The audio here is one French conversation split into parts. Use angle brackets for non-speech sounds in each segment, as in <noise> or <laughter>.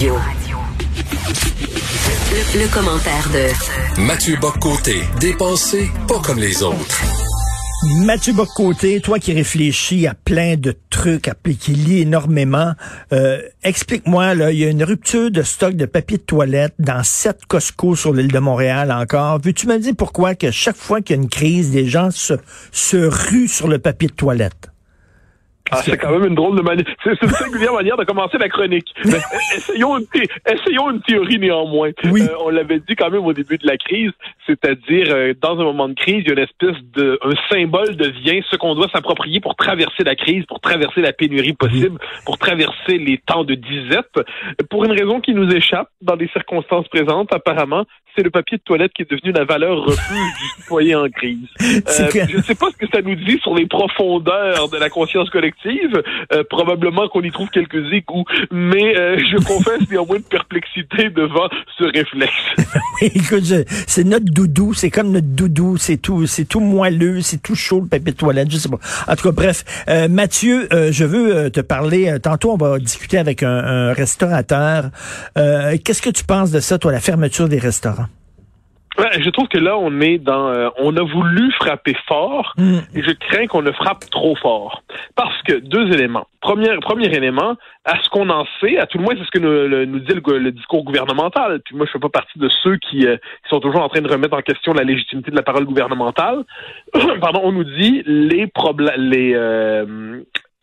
Le, le commentaire de Mathieu Boccoté, dépensé pas comme les autres. Mathieu Bocoté, toi qui réfléchis à plein de trucs, à, qui lis énormément, euh, explique-moi, là, il y a une rupture de stock de papier de toilette dans sept Costco sur l'île de Montréal encore. Veux-tu me dire pourquoi que chaque fois qu'il y a une crise, des gens se, se ruent sur le papier de toilette? Ah, c'est quand même une drôle de manière. C'est une singulière manière de commencer la chronique. <laughs> Mais essayons, une essayons une théorie néanmoins. Oui. Euh, on l'avait dit quand même au début de la crise, c'est-à-dire euh, dans un moment de crise, il y a une espèce de un symbole devient ce qu'on doit s'approprier pour traverser la crise, pour traverser la pénurie possible, pour traverser les temps de disette. Pour une raison qui nous échappe dans les circonstances présentes, apparemment, c'est le papier de toilette qui est devenu la valeur refuge du citoyen en crise. <laughs> Euh. Je ne sais pas ce que ça nous dit sur les profondeurs de la conscience collective. Euh, probablement qu'on y trouve quelques égouts, mais euh, <laughs> je confesse néanmoins de perplexité devant ce réflexe. <laughs> écoute, c'est notre doudou, c'est comme notre doudou, c'est tout, c'est tout moelleux, c'est tout chaud le papier de toilette, je sais pas. En tout cas, bref, euh, Mathieu, euh, je veux euh, te parler. tantôt, on va discuter avec un, un restaurateur. Qu'est-ce que tu penses de ça, toi, la fermeture des restaurants? Ouais, je trouve que là, on est dans, euh, on a voulu frapper fort Mm. et je crains qu'on ne frappe trop fort. Parce que deux éléments. Premier, premier élément, à ce qu'on en sait, à tout le moins, c'est ce que nous, le, nous dit le, le discours gouvernemental. Puis moi, je fais pas partie de ceux qui, euh, qui sont toujours en train de remettre en question la légitimité de la parole gouvernementale. <clears throat> Pardon, on nous dit les problèmes, les euh,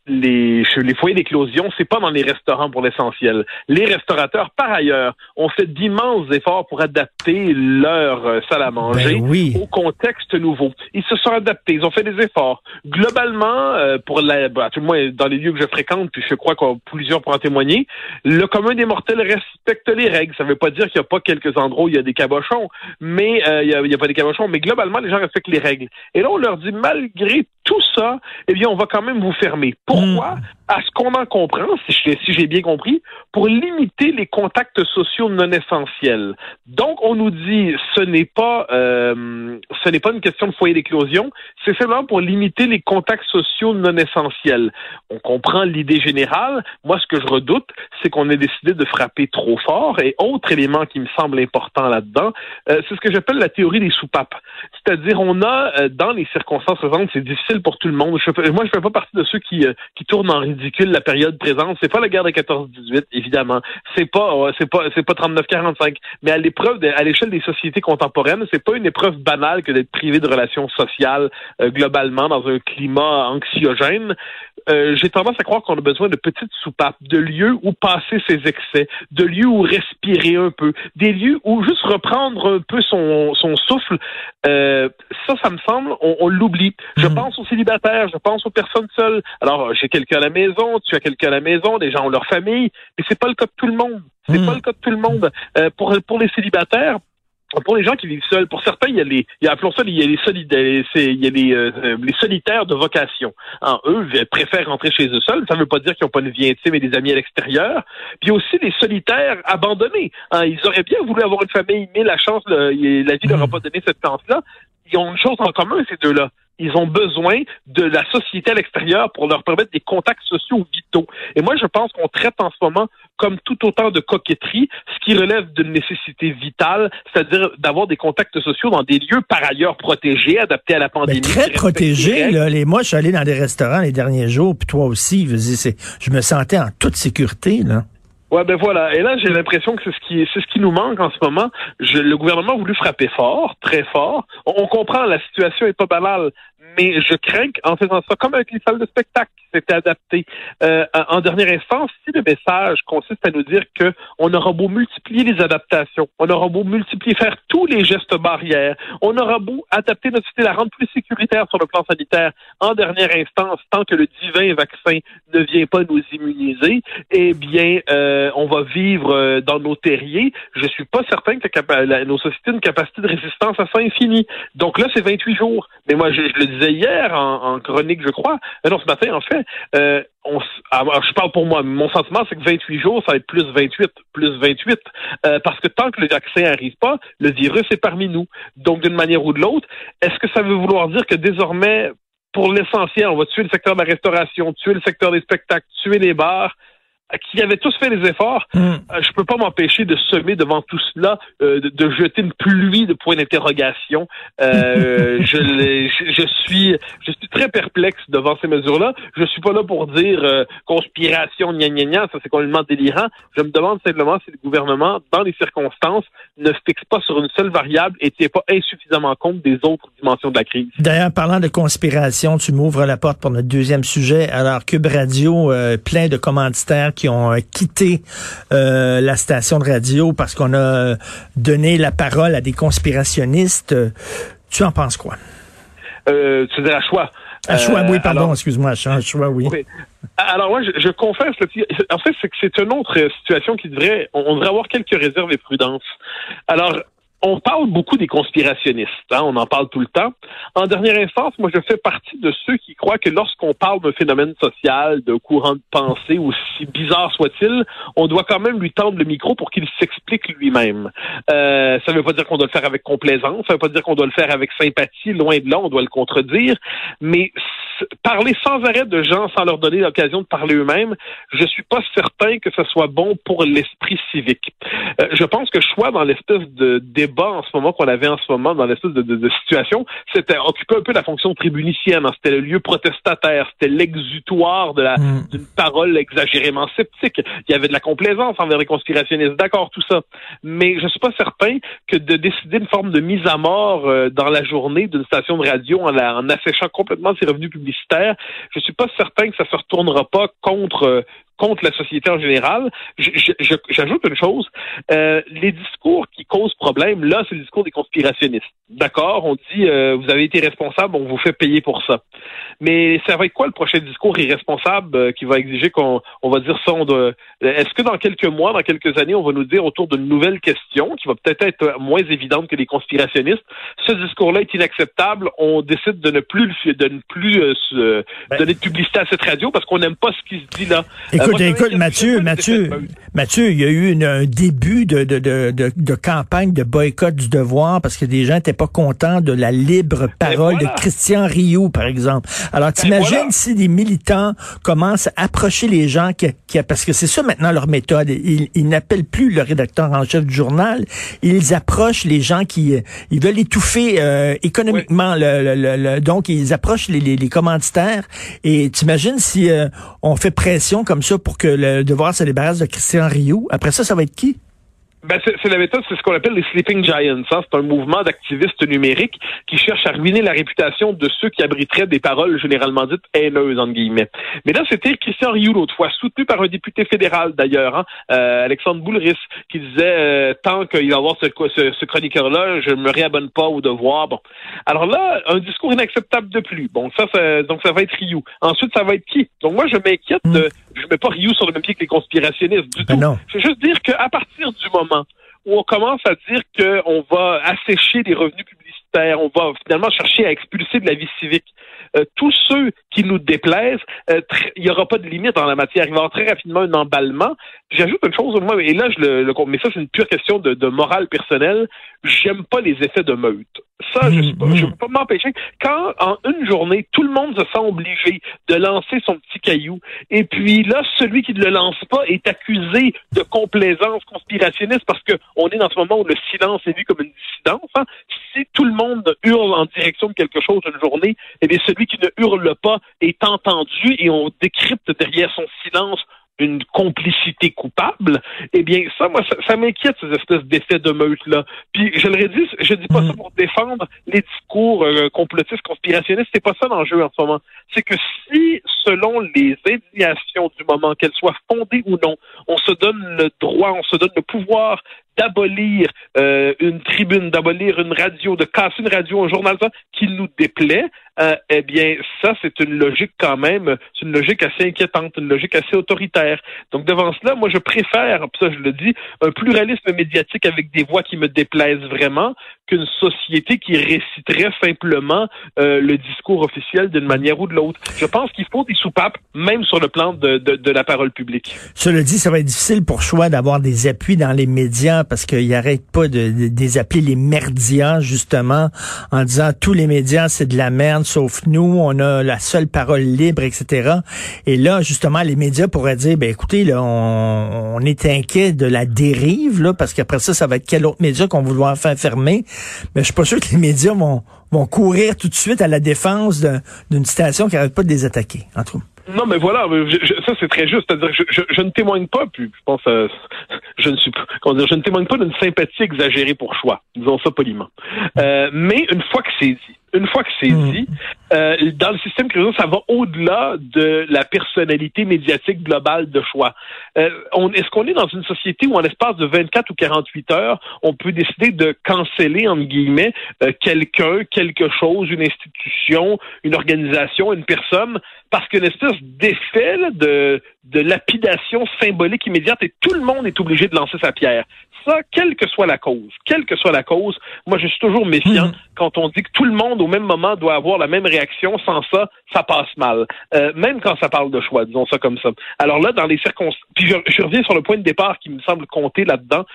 les, les foyers d'éclosion, c'est pas dans les restaurants pour l'essentiel. Les restaurateurs, par ailleurs, ont fait d'immenses efforts pour adapter leur euh, salle à manger Ben oui. au contexte nouveau. Ils se sont adaptés, ils ont fait des efforts. Globalement, euh, pour la, bah, à tout le moins dans les lieux que je fréquente, puis je crois que plusieurs pourront en témoigner, le commun des mortels respecte les règles. Ça veut pas dire qu'il n'y a pas quelques endroits où il y a des cabochons, mais euh, il y, a, il y a pas des cabochons, mais globalement, les gens respectent les règles. Et là, on leur dit, malgré tout ça, eh bien, on va quand même vous fermer. Pourquoi? À ce qu'on en comprend, si j'ai si j'ai bien compris, pour limiter les contacts sociaux non essentiels. Donc, on nous dit, ce n'est pas, euh, ce n'est pas une question de foyer d'éclosion, c'est simplement pour limiter les contacts sociaux non essentiels. On comprend l'idée générale. Moi, ce que je redoute, c'est qu'on ait décidé de frapper trop fort. Et autre élément qui me semble important là-dedans, euh, c'est ce que j'appelle la théorie des soupapes. C'est-à-dire, on a, euh, dans les circonstances présentes, c'est difficile pour tout le monde. Je, moi, je fais pas partie de ceux qui, euh, qui tournent en ridicule la période présente. C'est pas la guerre de 14-18, évidemment. C'est pas, euh, c'est pas, c'est pas 39-45. Mais à l'épreuve, de- à l'échelle des sociétés contemporaines, c'est pas une épreuve banale que d'être privé de relations sociales euh, globalement dans un climat anxiogène. Euh, J'ai tendance à croire qu'on a besoin de petites soupapes, de lieux où passer ses excès, de lieux où respirer un peu, des lieux où juste reprendre un peu son, son souffle. Euh, ça, ça me semble, on, on l'oublie. Je Mhm. pense aux célibataires, je pense aux personnes seules. Alors, j'ai quelqu'un à la maison, tu as quelqu'un à la maison, des gens ont leur famille, mais c'est pas le cas de tout le monde. C'est Mhm. pas le cas de tout le monde. Euh, pour, pour les célibataires, pour les gens qui vivent seuls, pour certains, il y a les, il y a, appelons ça, il y a les solidaires, il y a les, euh, les solitaires de vocation. Hein, eux préfèrent rentrer chez eux seuls. Ça ne veut pas dire qu'ils n'ont pas une vie intime et des amis à l'extérieur. Puis aussi les solitaires abandonnés. Hein, ils auraient bien voulu avoir une famille, mais la chance, le- la vie leur a pas donné cette chance-là. Ils ont une chose en commun, ces deux-là. Ils ont besoin de la société à l'extérieur pour leur permettre des contacts sociaux vitaux. Et moi, je pense qu'on traite en ce moment comme tout autant de coquetterie, ce qui relève d'une nécessité vitale, c'est-à-dire d'avoir des contacts sociaux dans des lieux par ailleurs protégés, adaptés à la pandémie. très respectent les protégé, règles. là. Les, moi, je suis allé dans des restaurants les derniers jours, puis toi aussi, je, dire, me sentais en toute sécurité, là. Ouais, ben voilà. Et là, j'ai l'impression que c'est ce qui, c'est ce qui nous manque en ce moment. Je, le gouvernement a voulu frapper fort, très fort. On, on comprend, la situation est pas banale, mais je crains qu'en faisant ça, comme avec les salles de spectacle qui s'étaient adaptées, euh, en dernière instance, si le message consiste à nous dire que on aura beau multiplier les adaptations, on aura beau multiplier, faire tous les gestes barrières, on aura beau adapter notre société, la rendre plus sécuritaire sur le plan sanitaire, en dernière instance, tant que le divin vaccin ne vient pas nous immuniser, eh bien, euh, on va vivre euh, dans nos terriers. Je suis pas certain que nos sociétés ont une capacité de résistance à ça infinie. Donc là, c'est 28 jours. Mais moi, je, le disais hier en, chronique, je crois. Euh, non, ce matin, en fait. Euh, on, alors, je parle pour moi. Mon sentiment, c'est que 28 jours, ça va être plus 28, plus 28. Euh, parce que tant que le vaccin n'arrive pas, le virus est parmi nous. Donc, d'une manière ou de l'autre, est-ce que ça veut vouloir dire que désormais, pour l'essentiel, on va tuer le secteur de la restauration, tuer le secteur des spectacles, tuer les bars, qui avaient tous fait les efforts, je hmm. euh, je peux pas m'empêcher de semer devant tout cela, euh, de, jeter une pluie de points d'interrogation. Euh, <laughs> je, je, suis, je suis très perplexe devant ces mesures-là. Je suis pas là pour dire conspiration, gna gna gna, ça c'est complètement délirant. Je me demande simplement si le gouvernement, dans les circonstances, ne fixe pas sur une seule variable et tient pas insuffisamment compte des autres dimensions de la crise. D'ailleurs, parlant de conspiration, tu m'ouvres la porte pour notre deuxième sujet. Alors, Cube Radio, plein de commanditaires qui ont euh, quitté euh, la station de radio parce qu'on a donné la parole à des conspirationnistes. Tu en penses quoi? Euh, tu à choix. À choix, oui, pardon, excuse-moi, à choix, oui. Alors moi, je, je confesse, en fait, c'est que c'est une autre situation qui devrait, on devrait avoir quelques réserves et prudence. Alors, on parle beaucoup des conspirationnistes, hein, on en parle tout le temps. En dernière instance, moi je fais partie de ceux qui croient que lorsqu'on parle d'un phénomène social, d'un courant de pensée, aussi bizarre soit-il, on doit quand même lui tendre le micro pour qu'il s'explique lui-même. Euh, ça ne veut pas dire qu'on doit le faire avec complaisance, ça ne veut pas dire qu'on doit le faire avec sympathie, loin de là, on doit le contredire, mais parler sans arrêt de gens sans leur donner l'occasion de parler eux-mêmes, je suis pas certain que ce soit bon pour l'esprit civique. Euh, je pense que choix dans l'espèce de débat en ce moment qu'on avait en ce moment, dans l'espèce de, de, situation, c'était occuper un peu la fonction tribunicienne. Hein. C'était le lieu protestataire, c'était l'exutoire de la mm. d'une parole exagérément sceptique. Il y avait de la complaisance envers les conspirationnistes, d'accord, tout ça. Mais je suis pas certain que de décider une forme de mise à mort euh, dans la journée d'une station de radio en, la, en affichant complètement ses revenus publics publicitaire, je suis pas certain que ça se retournera pas contre euh, contre la société en général. J'ajoute une chose, euh, les discours qui causent problème, là, c'est le discours des conspirationnistes. D'accord, on dit euh, vous avez été responsable, on vous fait payer pour ça. Mais ça va être quoi le prochain discours irresponsable euh, qui va exiger qu'on on va dire ça Est-ce que dans quelques mois, dans quelques années, on va nous dire autour d'une nouvelle question qui va peut-être être moins évidente que les conspirationnistes, ce discours-là est inacceptable, on décide de ne plus de ne plus euh, ben donner de publicité à cette radio parce qu'on n'aime pas ce qui se dit là. Écoute, écoute, Mathieu, Mathieu, Mathieu, il y a eu une, un début de, de, de, de, campagne de boycott du devoir parce que des gens n'étaient pas contents de la libre ben parole de Christian Rioux, par exemple. Alors, ben t'imagines si des militants commencent à approcher les gens qui, qui parce que c'est ça maintenant leur méthode. Ils, ils n'appellent plus le rédacteur en chef du journal. Ils approchent les gens qui ils veulent étouffer euh, économiquement le, le, donc ils approchent les, les, les commanditaires. Et t'imagines si euh, on fait pression comme ça pour que le devoir se débarrasse de Christian Rioux. Après ça, ça va être qui? Ben, c'est la méthode, c'est ce qu'on appelle les sleeping giants. Hein. C'est un mouvement d'activistes numériques qui cherche à ruiner la réputation de ceux qui abriteraient des paroles généralement dites haineuses, entre guillemets. Mais là, c'était Christian Rioux l'autre fois, soutenu par un député fédéral d'ailleurs, hein, euh, Alexandre Boulris, qui disait euh, tant qu'il va y avoir ce, ce, chroniqueur-là, je me réabonne pas au devoir. Bon. Alors là, un discours inacceptable de plus. Bon, ça, ça donc ça va être Rioux. Ensuite, ça va être qui? Donc moi, je m'inquiète de hmm je mets pas Ryu sur le même pied que les conspirationnistes du ben tout. Je veux juste dire qu'à partir du moment où on commence à dire qu'on va assécher les revenus publicitaires, on va finalement chercher à expulser de la vie civique, euh, tous ceux qui nous déplaisent, euh, il n'y aura pas de limite dans la matière. Il va y avoir très rapidement un emballement. J'ajoute une chose, moi, et là, je le, le mais ça, c'est une pure question de, de morale personnelle. J'aime pas les effets de meute. Ça, je ne mm-hmm. peux pas m'empêcher. Quand, en une journée, tout le monde se sent obligé de lancer son petit caillou, et puis là, celui qui ne le lance pas est accusé de complaisance conspirationniste parce qu'on est dans ce moment où le silence est vu comme une dissidence. Hein. Si tout le monde hurle en direction de quelque chose une journée, eh bien, celui qui ne hurle pas est entendu et on décrypte derrière son silence une complicité coupable, eh bien, ça, moi, ça, m'inquiète, ces espèces d'effets de meute-là. Puis, je le redis, je dis pas ça mm. pour défendre les discours euh, complotistes, conspirationnistes, c'est pas ça l'enjeu en ce moment. C'est que si, selon les indignations du moment, qu'elles soient fondées ou non, on se donne le droit, on se donne le pouvoir d'abolir euh, une tribune, d'abolir une radio, de casser une radio, un journal, qui nous déplaît, euh, eh bien, ça, c'est une logique quand même, c'est une logique assez inquiétante, une logique assez autoritaire. Donc, devant cela, moi, je préfère, ça, je le dis, un pluralisme médiatique avec des voix qui me déplaisent vraiment qu'une société qui réciterait simplement euh, le discours officiel d'une manière ou de l'autre. Je pense qu'il faut des soupapes, même sur le plan de, de, de, la parole publique. Cela dit, ça va être difficile pour Choix d'avoir des appuis dans les médias parce qu'ils n'arrêtent pas de, de, les appeler les merdias, justement, en disant tous les médias, c'est de la merde, sauf nous, on a la seule parole libre, etc. Et là, justement, les médias pourraient dire, ben écoutez, là, on, est inquiet de la dérive, là, parce qu'après ça, ça va être quel autre média qu'on vouloir faire fermer. Mais je suis pas sûr que les médias vont, vont courir tout de suite à la défense d'une station qui n'arrête pas de les attaquer, non, mais voilà, ça c'est très juste. C'est-à-dire, je, ne témoigne pas, puis je pense, euh, je ne suis comment dire, je ne témoigne pas d'une sympathie exagérée pour choix, disons ça poliment. Euh, mais une fois que c'est dit, une fois que c'est hmm. dit, euh, dans le système criminel, ça va au-delà de la personnalité médiatique globale de choix. Euh, est-ce qu'on est dans une société où, en l'espace de 24 ou 48 heures, on peut décider de canceller, entre guillemets, euh, quelqu'un, quelque chose, une institution, une organisation, une personne, parce qu'une espèce d'effet de, de lapidation symbolique immédiate et tout le monde est obligé de lancer sa pierre? Ça, quelle que soit la cause, quelle que soit la cause, moi je suis toujours méfiant mhm. quand on dit que tout le monde au même moment doit avoir la même réaction. Sans ça, ça passe mal. Euh, même quand ça parle de choix, disons ça comme ça. Alors là, dans les circonstances, puis je, reviens sur le point de départ qui me semble compter là-dedans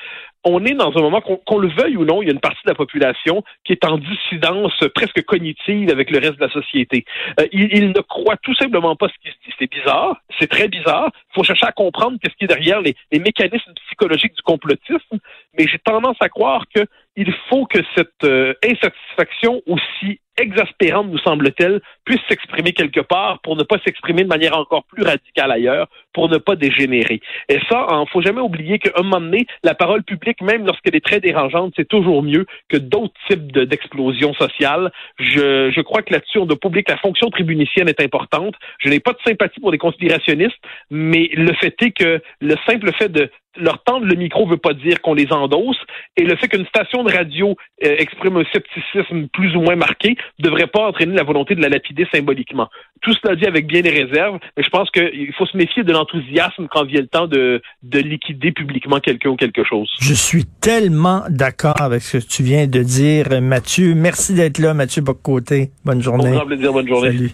on est dans un moment, qu'on le veuille ou non, il y a une partie de la population qui est en dissidence presque cognitive avec le reste de la société. Euh, il, ne croit tout simplement pas ce qui se dit. C'est bizarre, c'est très bizarre. Il faut chercher à comprendre qu'est-ce qui est derrière les, mécanismes psychologiques du complotisme, mais j'ai tendance à croire qu'il faut que cette euh, insatisfaction aussi exaspérante, nous semble-t-il, puisse s'exprimer quelque part pour ne pas s'exprimer de manière encore plus radicale ailleurs, pour ne pas dégénérer. Et ça, il faut jamais oublier qu'à un moment donné, la parole publique, même lorsqu'elle est très dérangeante, c'est toujours mieux que d'autres types d'explosions sociales. Je, je crois que là-dessus, on doit publier que la fonction tribunicienne est importante. Je n'ai pas de sympathie pour les conspirationnistes, mais le fait est que le simple fait de leur tendre le micro veut pas dire qu'on les endosse, et le fait qu'une station de radio euh, exprime un scepticisme plus ou moins marqué devrait pas entraîner la volonté de la lapider symboliquement. Tout cela dit avec bien des réserves, mais je pense qu'il faut se méfier de l'enthousiasme quand vient le temps de, de liquider publiquement quelqu'un ou quelque chose. Je suis tellement d'accord avec ce que tu viens de dire, Mathieu. Merci d'être là, Mathieu Boccoté. Bonne journée. Bon plaisir, bonne journée. Salut.